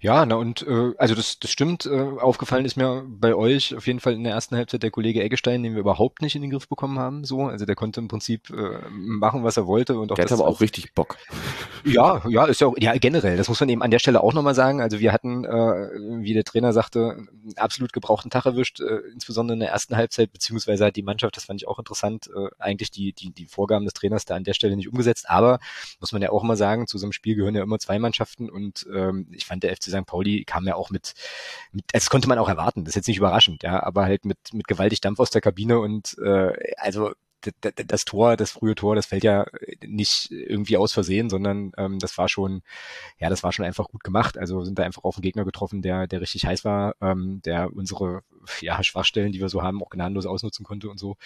Ja, na und äh, also das, das stimmt. Äh, aufgefallen ist mir bei euch auf jeden Fall in der ersten Halbzeit der Kollege Eggestein, den wir überhaupt nicht in den Griff bekommen haben. So, also der konnte im Prinzip äh, machen, was er wollte und auch der hat aber auch richtig Bock. Ja, ja, ist ja auch ja generell. Das muss man eben an der Stelle auch nochmal sagen. Also wir hatten, äh, wie der Trainer sagte, absolut gebrauchten Tag erwischt, äh, insbesondere in der ersten Halbzeit beziehungsweise hat die Mannschaft, das fand ich auch interessant, äh, eigentlich die die die Vorgaben des Trainers da an der Stelle nicht umgesetzt. Aber muss man ja auch mal sagen, zu so einem Spiel gehören ja immer zwei Mannschaften und ähm, ich fand der FC St. Pauli kam ja auch mit, mit das konnte man auch erwarten, das ist jetzt nicht überraschend, ja, aber halt mit, mit gewaltig Dampf aus der Kabine und äh, also das Tor, das frühe Tor, das fällt ja nicht irgendwie aus Versehen, sondern ähm, das war schon, ja, das war schon einfach gut gemacht. Also sind da einfach auf einen Gegner getroffen, der, der richtig heiß war, ähm, der unsere ja, Schwachstellen, die wir so haben, auch gnadenlos ausnutzen konnte und so.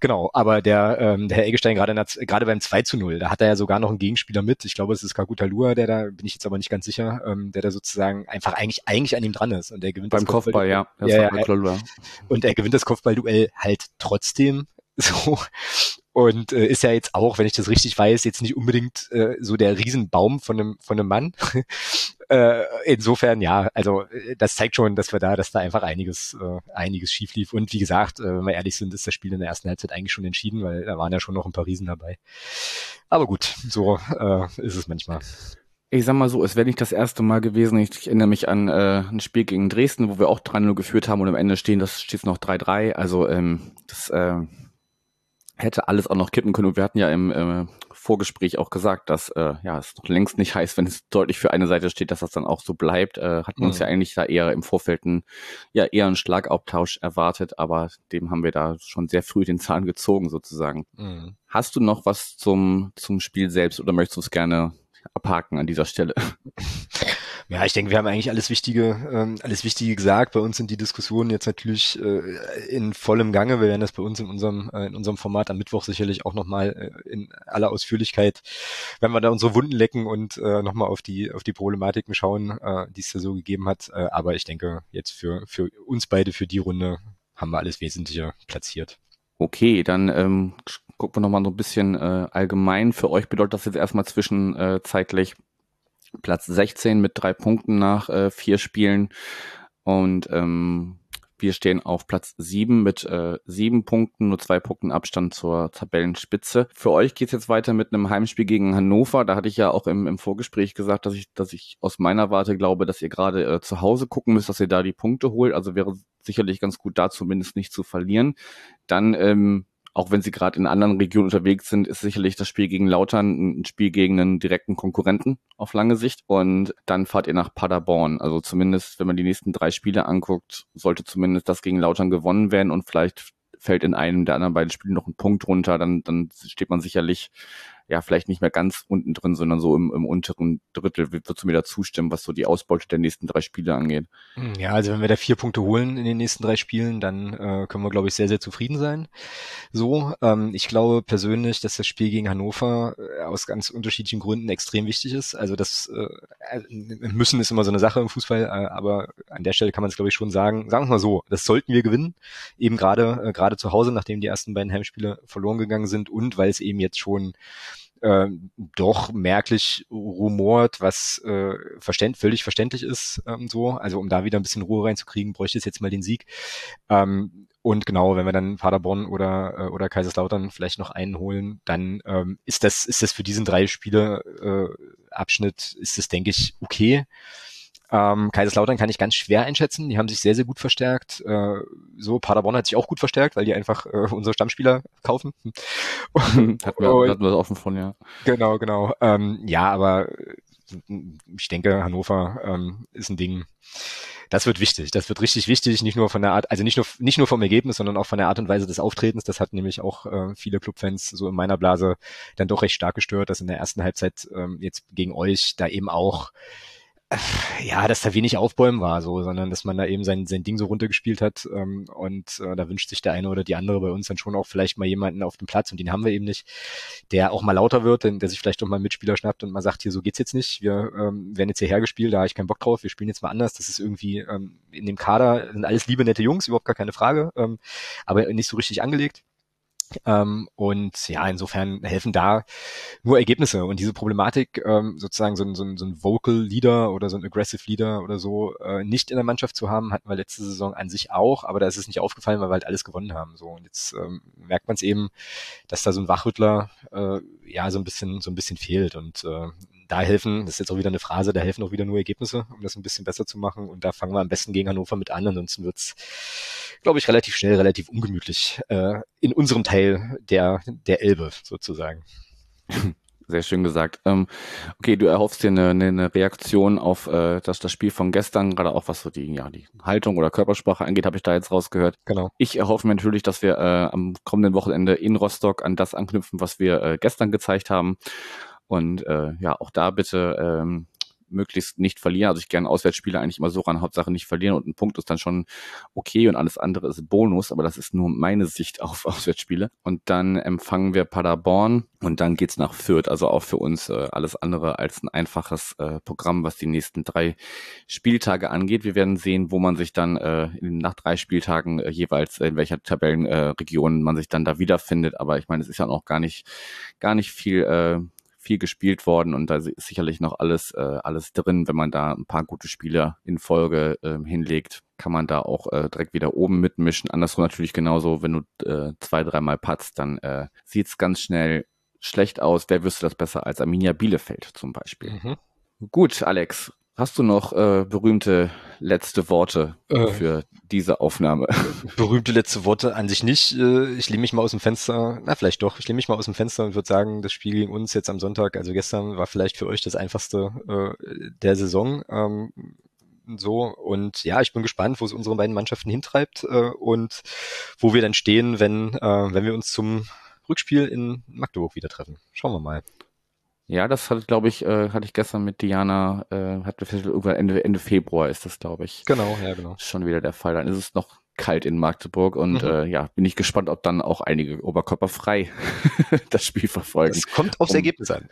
Genau, aber der, ähm, der Herr Eggestein gerade gerade beim 2 zu 0, da hat er ja sogar noch einen Gegenspieler mit. Ich glaube, es ist Kaguta Lua, der da, bin ich jetzt aber nicht ganz sicher, ähm, der da sozusagen einfach eigentlich, eigentlich an ihm dran ist und der gewinnt beim Kopfball, ja. ja, ja und er gewinnt das Kopfballduell halt trotzdem So. Und äh, ist ja jetzt auch, wenn ich das richtig weiß, jetzt nicht unbedingt äh, so der Riesenbaum von einem, von einem Mann. äh, insofern, ja, also äh, das zeigt schon, dass wir da, dass da einfach einiges, äh, einiges schief lief. Und wie gesagt, äh, wenn wir ehrlich sind, ist das Spiel in der ersten Halbzeit eigentlich schon entschieden, weil da waren ja schon noch ein paar Riesen dabei. Aber gut, so äh, ist es manchmal. Ich sag mal so, es wäre nicht das erste Mal gewesen. Ich, erinnere mich an äh, ein Spiel gegen Dresden, wo wir auch 3-0 geführt haben und am Ende stehen, das steht noch 3-3. Also ähm, das äh, hätte alles auch noch kippen können. Und wir hatten ja im äh, Vorgespräch auch gesagt, dass äh, ja es noch längst nicht heißt, wenn es deutlich für eine Seite steht, dass das dann auch so bleibt. Äh, hatten mhm. uns ja eigentlich da eher im Vorfeld ein, ja eher einen Schlagabtausch erwartet, aber dem haben wir da schon sehr früh den Zahn gezogen sozusagen. Mhm. Hast du noch was zum zum Spiel selbst oder möchtest du es gerne abhaken an dieser Stelle? Ja, ich denke, wir haben eigentlich alles Wichtige, ähm, alles Wichtige gesagt. Bei uns sind die Diskussionen jetzt natürlich äh, in vollem Gange. Wir werden das bei uns in unserem, äh, in unserem Format am Mittwoch sicherlich auch nochmal äh, in aller Ausführlichkeit, wenn wir da unsere Wunden lecken und nochmal auf die, auf die Problematiken schauen, die es da so gegeben hat. Aber ich denke, jetzt für, für uns beide, für die Runde, haben wir alles Wesentliche platziert. Okay, dann ähm, gucken wir nochmal so ein bisschen äh, allgemein. Für euch bedeutet das jetzt erstmal zwischenzeitlich Platz 16 mit drei Punkten nach äh, vier Spielen. Und ähm, wir stehen auf Platz 7 mit äh, sieben Punkten, nur zwei Punkten Abstand zur Tabellenspitze. Für euch geht's jetzt weiter mit einem Heimspiel gegen Hannover. Da hatte ich ja auch im, im Vorgespräch gesagt, dass ich, dass ich aus meiner Warte glaube, dass ihr gerade äh, zu Hause gucken müsst, dass ihr da die Punkte holt. Also wäre sicherlich ganz gut, da zumindest nicht zu verlieren. Dann ähm, auch wenn sie gerade in anderen Regionen unterwegs sind, ist sicherlich das Spiel gegen Lautern ein Spiel gegen einen direkten Konkurrenten auf lange Sicht. Und dann fahrt ihr nach Paderborn. Also zumindest, wenn man die nächsten drei Spiele anguckt, sollte zumindest das gegen Lautern gewonnen werden und vielleicht fällt in einem der anderen beiden Spiele noch ein Punkt runter, dann, dann steht man sicherlich ja vielleicht nicht mehr ganz unten drin, sondern so im, im unteren Drittel. Würdest du mir da zustimmen, was so die Ausbeute der nächsten drei Spiele angeht? Hm, ja, also wenn wir da vier Punkte holen in den nächsten drei Spielen, dann äh, können wir, glaube ich, sehr, sehr zufrieden sein. So, ähm, ich glaube persönlich, dass das Spiel gegen Hannover äh, aus ganz unterschiedlichen Gründen extrem wichtig ist. Also das äh, müssen ist immer so eine Sache im Fußball, äh, aber an der Stelle kann man es, glaube ich, schon sagen. Sagen wir mal so, das sollten wir gewinnen, eben gerade äh, gerade zu Hause, nachdem die ersten beiden Heimspiele verloren gegangen sind und weil es eben jetzt schon äh, doch merklich rumort, was äh, verständ, völlig verständlich ist ähm, so. Also um da wieder ein bisschen Ruhe reinzukriegen, bräuchte es jetzt mal den Sieg. Ähm, und genau, wenn wir dann Paderborn oder, äh, oder Kaiserslautern vielleicht noch einen holen, dann ähm, ist das, ist das für diesen drei Spiele äh, Abschnitt, ist das, denke ich, okay. Ähm, Kaiserslautern kann ich ganz schwer einschätzen. Die haben sich sehr, sehr gut verstärkt. Äh, so, Paderborn hat sich auch gut verstärkt, weil die einfach äh, unsere Stammspieler kaufen. hatten, wir, hatten wir offen von, ja. Genau, genau. Ähm, ja, aber äh, ich denke, Hannover ähm, ist ein Ding. Das wird wichtig. Das wird richtig wichtig. Nicht nur von der Art, also nicht nur, nicht nur vom Ergebnis, sondern auch von der Art und Weise des Auftretens. Das hat nämlich auch äh, viele Clubfans so in meiner Blase dann doch recht stark gestört, dass in der ersten Halbzeit ähm, jetzt gegen euch da eben auch ja, dass da wenig Aufbäumen war, so, sondern dass man da eben sein, sein Ding so runtergespielt hat ähm, und äh, da wünscht sich der eine oder die andere bei uns dann schon auch vielleicht mal jemanden auf dem Platz und den haben wir eben nicht, der auch mal lauter wird, der sich vielleicht auch mal Mitspieler schnappt und mal sagt, hier so geht's jetzt nicht, wir ähm, werden jetzt hierher gespielt, da habe ich keinen Bock drauf, wir spielen jetzt mal anders, das ist irgendwie ähm, in dem Kader sind alles liebe nette Jungs, überhaupt gar keine Frage, ähm, aber nicht so richtig angelegt Ähm, und ja, insofern helfen da nur Ergebnisse. Und diese Problematik, ähm, sozusagen so ein, so, ein, so ein Vocal Leader oder so ein Aggressive Leader oder so äh, nicht in der Mannschaft zu haben, hatten wir letzte Saison an sich auch, aber da ist es nicht aufgefallen, weil wir halt alles gewonnen haben. So und jetzt ähm, merkt man es eben, dass da so ein Wachrüttler äh, ja so ein bisschen so ein bisschen fehlt. Und äh, da helfen, das ist jetzt auch wieder eine Phrase, da helfen auch wieder nur Ergebnisse, um das ein bisschen besser zu machen. Und da fangen wir am besten gegen Hannover mit an. Ansonsten wird's, glaube ich, relativ schnell, relativ ungemütlich äh, in unserem Teil der, der Elbe sozusagen. Sehr schön gesagt. Ähm, okay, du erhoffst dir eine, eine Reaktion auf äh, das, das Spiel von gestern, gerade auch was so die, ja, die Haltung oder Körpersprache angeht, habe ich da jetzt rausgehört. Genau. Ich erhoffe mir natürlich, dass wir äh, am kommenden Wochenende in Rostock an das anknüpfen, was wir äh, gestern gezeigt haben. Und äh, ja, auch da bitte ähm, möglichst nicht verlieren. Also ich gerne Auswärtsspiele eigentlich immer so ran, Hauptsache nicht verlieren und ein Punkt ist dann schon okay und alles andere ist Bonus, aber das ist nur meine Sicht auf Auswärtsspiele. Und dann empfangen wir Paderborn und dann geht's nach Fürth. Also auch für uns äh, alles andere als ein einfaches äh, Programm, was die nächsten drei Spieltage angeht. Wir werden sehen, wo man sich dann äh, nach drei Spieltagen äh, jeweils in welcher Tabellenregion äh, man sich dann da wiederfindet. Aber ich meine, es ist ja noch gar nicht, gar nicht viel äh, viel gespielt worden und da ist sicherlich noch alles, äh, alles drin. Wenn man da ein paar gute Spieler in Folge äh, hinlegt, kann man da auch äh, direkt wieder oben mitmischen. Andersrum natürlich genauso, wenn du äh, zwei, dreimal patzt, dann äh, sieht ganz schnell schlecht aus. Wer wüsste das besser als Arminia Bielefeld zum Beispiel? Mhm. Gut, Alex, Hast du noch äh, berühmte letzte Worte äh, für diese Aufnahme? Berühmte letzte Worte an sich nicht. Äh, ich lehne mich mal aus dem Fenster, na vielleicht doch, ich lehne mich mal aus dem Fenster und würde sagen, das Spiel gegen uns jetzt am Sonntag, also gestern, war vielleicht für euch das einfachste äh, der Saison. Ähm, so und ja, ich bin gespannt, wo es unsere beiden Mannschaften hintreibt äh, und wo wir dann stehen, wenn, äh, wenn wir uns zum Rückspiel in Magdeburg wieder treffen. Schauen wir mal. Ja, das hatte, glaube ich, äh, hatte ich gestern mit Diana, äh, hatte irgendwann Ende, Ende Februar ist das, glaube ich. Genau, ja, genau. Schon wieder der Fall. Dann ist es noch kalt in Magdeburg und mhm. äh, ja, bin ich gespannt, ob dann auch einige oberkörperfrei das Spiel verfolgen. Es kommt aufs um, Ergebnis an.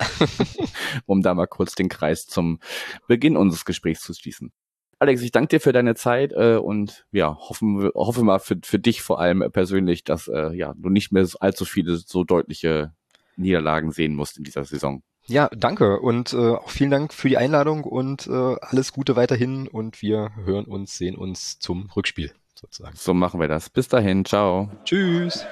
um da mal kurz den Kreis zum Beginn unseres Gesprächs zu schließen. Alex, ich danke dir für deine Zeit äh, und ja, hoffen, hoffe mal für, für dich vor allem persönlich, dass äh, ja, du nicht mehr allzu viele so deutliche Niederlagen sehen musst in dieser Saison. Ja, danke und äh, auch vielen Dank für die Einladung und äh, alles Gute weiterhin und wir hören uns, sehen uns zum Rückspiel sozusagen. So machen wir das. Bis dahin, ciao. Tschüss.